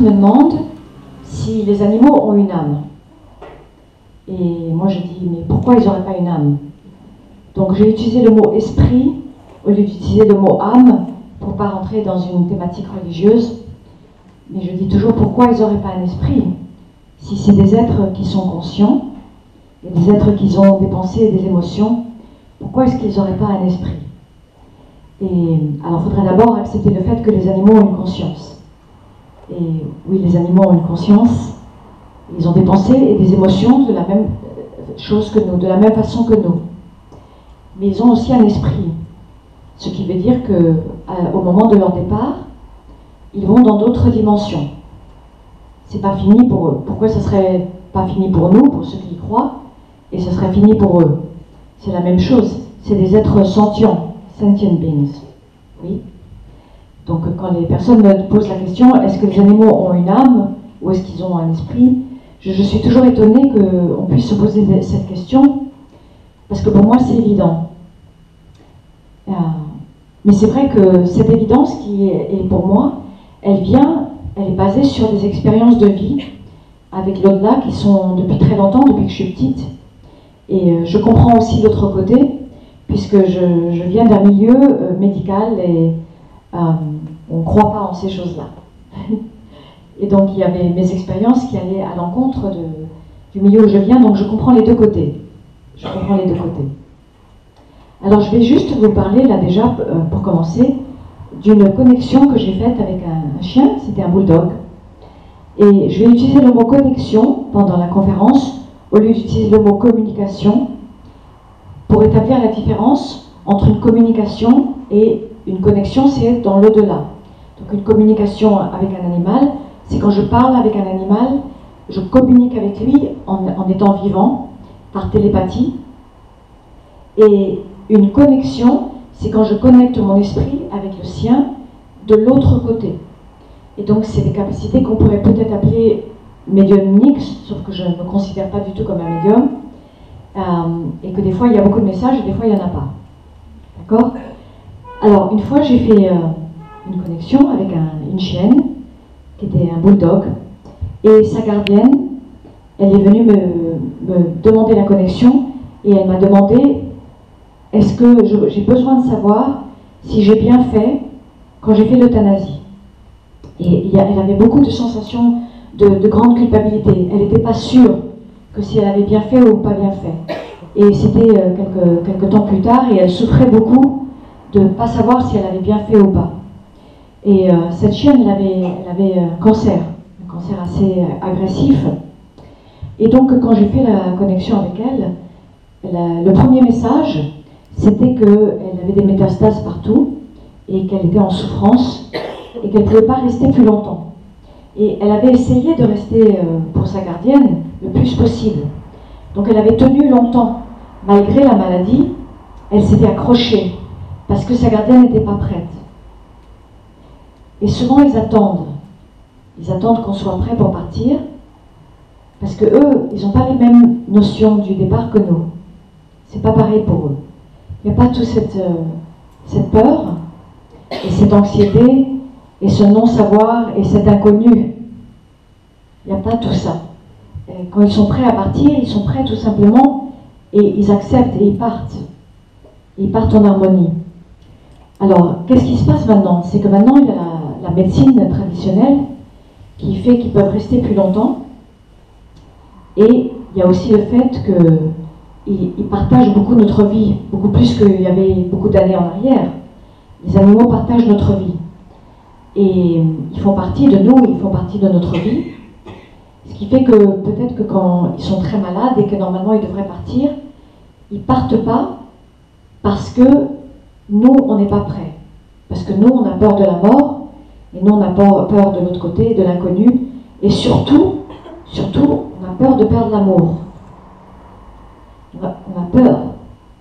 me demandent si les animaux ont une âme. Et moi je dis, mais pourquoi ils n'auraient pas une âme? Donc j'ai utilisé le mot esprit au lieu d'utiliser le mot âme pour pas rentrer dans une thématique religieuse. Mais je dis toujours pourquoi ils n'auraient pas un esprit? Si c'est des êtres qui sont conscients, et des êtres qui ont des pensées et des émotions, pourquoi est-ce qu'ils n'auraient pas un esprit? Et alors, il faudrait d'abord accepter le fait que les animaux ont une conscience. Et oui, les animaux ont une conscience, ils ont des pensées et des émotions de la même chose que nous, de la même façon que nous. Mais ils ont aussi un esprit, ce qui veut dire que au moment de leur départ, ils vont dans d'autres dimensions. C'est pas fini pour eux. Pourquoi ce serait pas fini pour nous, pour ceux qui y croient, et ce serait fini pour eux? C'est la même chose. C'est des êtres sentients, sentient beings. Oui. Donc quand les personnes me posent la question, est-ce que les animaux ont une âme ou est-ce qu'ils ont un esprit je, suis toujours étonnée qu'on puisse se poser cette question, parce que pour moi c'est évident. Euh, mais c'est vrai que cette évidence qui est pour moi, elle vient, elle est basée sur des expériences de vie avec l'au-delà qui sont depuis très longtemps, depuis que je suis petite. Et euh, je comprends aussi l'autre côté, puisque je, viens d'un milieu euh, médical et on ne croit pas en ces choses-là. et donc il y avait mes expériences qui allaient à l'encontre du milieu où je viens, donc je comprends les deux côtés. Je comprends les deux côtés. Alors je vais juste vous parler là déjà, pour commencer, d'une connexion que j'ai faite avec un, chien, c'était un bulldog. Et je vais utiliser le mot connexion pendant la conférence au lieu d'utiliser le mot communication pour établir la différence entre une communication et une connexion, c'est dans l'au-delà. Donc une communication avec un animal, c'est quand je parle avec un animal, je communique avec lui en, en étant vivant, par télépathie. Et une connexion, c'est quand je connecte mon esprit avec le sien de l'autre côté. Et donc, c'est des capacités qu'on pourrait peut-être appeler médiumniques, sauf que je ne me considère pas du tout comme un médium, euh, et que des fois, il y a beaucoup de messages et des fois, il n'y en a pas. D'accord? Alors, une fois, j'ai fait euh, une connexion avec une chienne, qui était un bulldog, et sa gardienne, elle est venue me, demander la connexion, et elle m'a demandé est-ce que j'ai besoin de savoir si j'ai bien fait quand j'ai fait l'euthanasie? Et elle avait beaucoup de sensations de, grande culpabilité. Elle n'était pas sûre que si elle avait bien fait ou pas bien fait. Et c'était euh, quelques, quelques, temps plus tard, et elle souffrait beaucoup de ne pas savoir si elle avait bien fait ou pas. Et euh, cette chienne, elle avait, elle avait un cancer, un cancer assez euh, agressif. Et donc, quand j'ai fait la connexion avec elle, le premier message, c'était qu'elle avait des métastases partout et qu'elle était en souffrance et qu'elle ne pouvait pas rester plus longtemps. Et elle avait essayé de rester euh, pour sa gardienne le plus possible. Donc elle avait tenu longtemps. Malgré la maladie, elle s'était accrochée parce que sa gardienne n'était pas prête. Et souvent ils attendent. Ils attendent qu'on soit prêt pour partir parce que eux, ils n'ont pas les mêmes notions du départ que nous. C'est pas pareil pour eux. Il n'y a pas toute cette, euh, cette peur et cette anxiété et ce non-savoir et cet inconnu. Il n'y a pas tout ça. quand ils sont prêts à partir, ils sont prêts tout simplement et ils acceptent et ils partent. Ils partent en harmonie. Alors, qu'est-ce qui se passe maintenant? C'est que maintenant, il y a la, médecine traditionnelle qui fait qu'ils peuvent rester plus longtemps. Et il y a aussi le fait que ils, partagent beaucoup notre vie, beaucoup plus qu'il y avait beaucoup d'années en arrière. Les animaux partagent notre vie. Et ils font partie de nous, ils font partie de notre vie. Ce qui fait que peut-être que quand ils sont très malades et que normalement ils devraient partir, ils partent pas parce que nous, on n'est pas prêts. Parce que nous, on a peur de la mort, et nous, on a peur de l'autre côté, de l'inconnu, et surtout, surtout, on a peur de perdre l'amour on a, peur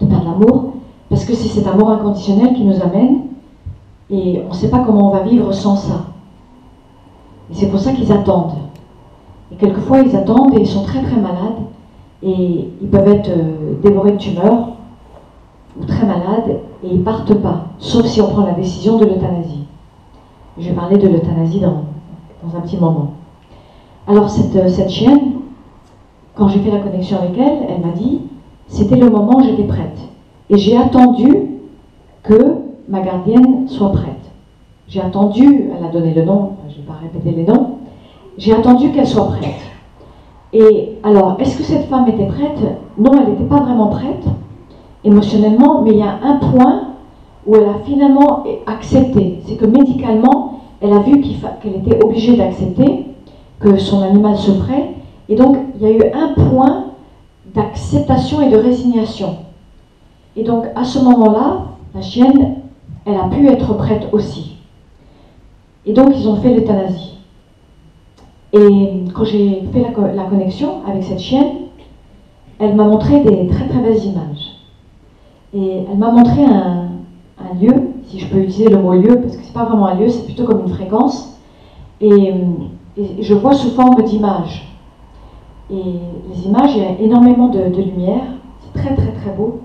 de perdre l'amour, parce que c'est cet amour inconditionnel qui nous amène, et on ne sait pas comment on va vivre sans ça. Et c'est pour ça qu'ils attendent. Et quelquefois, ils attendent et ils sont très très malades, et ils peuvent être euh, dévorés de tumeurs, ou très malades, et ils partent pas, sauf si on prend la décision de l'euthanasie. Je vais parler de l'euthanasie dans dans un petit moment. Alors cette, euh, cette chienne, quand j'ai fait la connexion avec elle, elle m'a dit, c'était le moment où j'étais prête. Et j'ai attendu que ma gardienne soit prête. J'ai attendu, elle a donné le nom, je ne vais pas répéter les noms, j'ai attendu qu'elle soit prête. Et alors, est-ce que cette femme était prête? Non, elle n'était pas vraiment prête émotionnellement, mais il y a un point où elle a finalement accepté. C'est que médicalement, elle a vu qu'elle était obligée d'accepter que son animal souffrait. Et donc, il y a eu un point d'acceptation et de résignation. Et donc, à ce moment-là, la chienne, elle a pu être prête aussi. Et donc, ils ont fait l'euthanasie. Et quand j'ai fait la, connexion avec cette chienne, elle m'a montré des très très belles images. Et elle m'a montré un, lieu, si je peux utiliser le mot lieu, parce que c'est pas vraiment un lieu, c'est plutôt comme une fréquence. Et, je vois sous forme d'images. Et les images, il y a énormément de, de lumière, c'est très très très beau.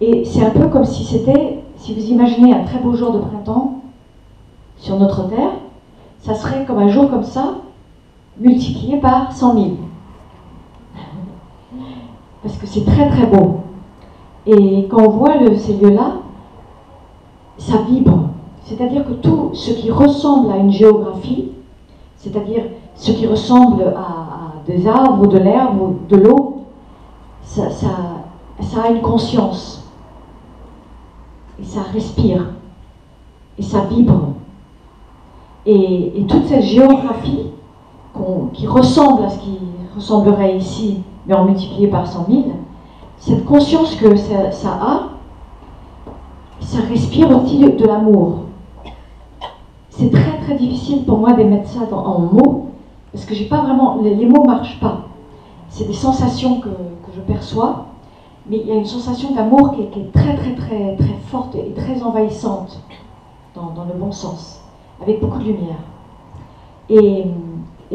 Et c'est un peu comme si c'était, si vous imaginez un très beau jour de printemps sur notre Terre, ça serait comme un jour comme ça, multiplié par 100 000. Parce que c'est très très beau. Et quand on voit ces lieux-là, ça vibre. C'est-à-dire que tout ce qui ressemble à une géographie, c'est-à-dire ce qui ressemble à, des arbres, de l'herbe, de l'eau, ça, a une conscience. Et ça respire. Et ça vibre. Et, toute cette géographie qui ressemble à ce qui ressemblerait ici, mais en multiplié par 100 000, cette conscience que ça, a, ça respire aussi de, l'amour. C'est très très difficile pour moi de mettre ça en mots, parce que j'ai pas vraiment, les, mots marchent pas. C'est des sensations que, je perçois, mais il y a une sensation d'amour qui, est très très très très forte et très envahissante, dans, le bon sens, avec beaucoup de lumière. Et,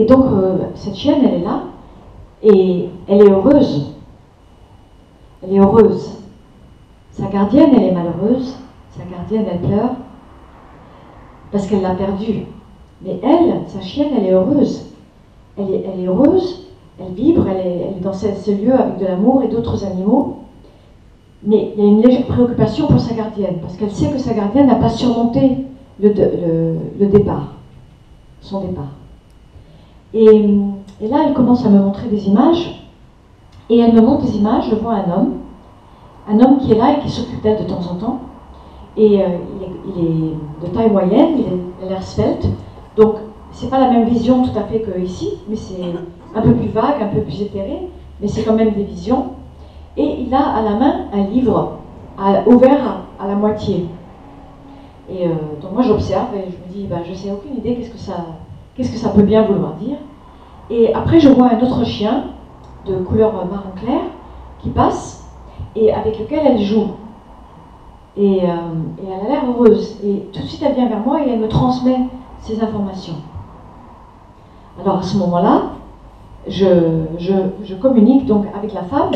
donc euh, cette chienne, elle est là, et elle est heureuse elle est heureuse. Sa gardienne, elle est malheureuse. Sa gardienne, elle pleure parce qu'elle l'a perdue. Mais elle, sa chienne, elle est heureuse. Elle est, heureuse, elle vibre, elle est, dans ce, lieu avec de l'amour et d'autres animaux. Mais il y a une légère préoccupation pour sa gardienne, parce qu'elle sait que sa gardienne n'a pas surmonté le, départ, son départ. Et là, elle commence à me montrer des images et elle me montre des images, je vois un homme, un homme qui est là et qui s'occupe d'elle de temps en temps. Et euh, il, est, de taille moyenne, il a l'air svelte. Donc, c'est pas la même vision tout à fait que ici, mais c'est un peu plus vague, un peu plus éthéré, mais c'est quand même des visions. Et il a à la main un livre ouvert à, la moitié. Et euh, donc moi j'observe et je me dis, bah, je sais aucune idée qu'est-ce que ça, qu'est-ce que ça peut bien vouloir dire. Et après je vois un autre chien de couleur marron clair qui passe et avec lequel elle joue. Et, euh, elle a l'air heureuse. Et tout de suite, elle vient vers moi et elle me transmet ces informations. Alors à ce moment-là, je, je, communique donc avec la femme,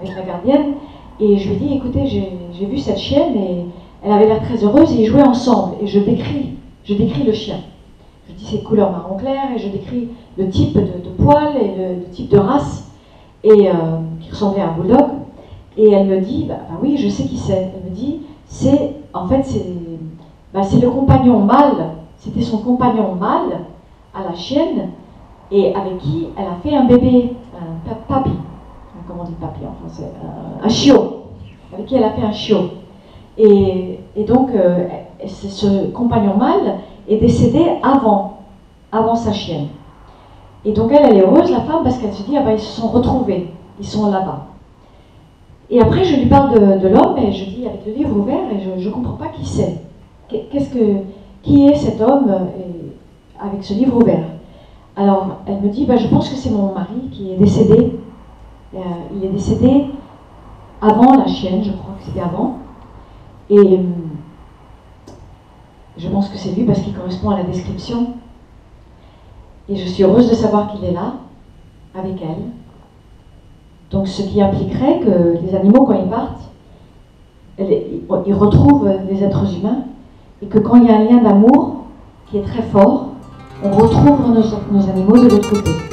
avec la gardienne, et je lui dis, écoutez, j'ai vu cette chienne et elle avait l'air très heureuse et ils jouaient ensemble. Et je décris, je décris le chien. Je dis ses couleurs marron clair et je décris le type de, de poil et le type de race et euh, qui ressemblait à un bulldog. Et elle me dit, bah, bah, oui, je sais qui c'est. Elle me dit, c'est, en fait, c'est, bah, c'est le compagnon mâle, c'était son compagnon mâle à la chienne, et avec qui elle a fait un bébé, un papi, comment on dit papi en français, un, chiot, avec qui elle a fait un chiot. Et, et donc, euh, ce compagnon mâle est décédé avant, avant sa chienne. Et donc elle, elle est heureuse, la femme, parce qu'elle se dit, ah ben ils se sont retrouvés, ils sont là-bas. Et après, je lui parle de, l'homme, et je dis, avec le livre ouvert, et je ne comprends pas qui c'est. Qu'est-ce que, qui est cet homme euh, avec ce livre ouvert? Alors, elle me dit, bah, je pense que c'est mon mari qui est décédé. Euh, il est décédé avant la chienne, je crois que c'était avant. Et euh, je pense que c'est lui parce qu'il correspond à la description. Et je suis heureuse de savoir qu'il est là, avec elle. Donc ce qui impliquerait que les animaux, quand ils partent, ils retrouvent des êtres humains, et que quand il y a un lien d'amour qui est très fort, on retrouve nos, nos animaux de l'autre côté.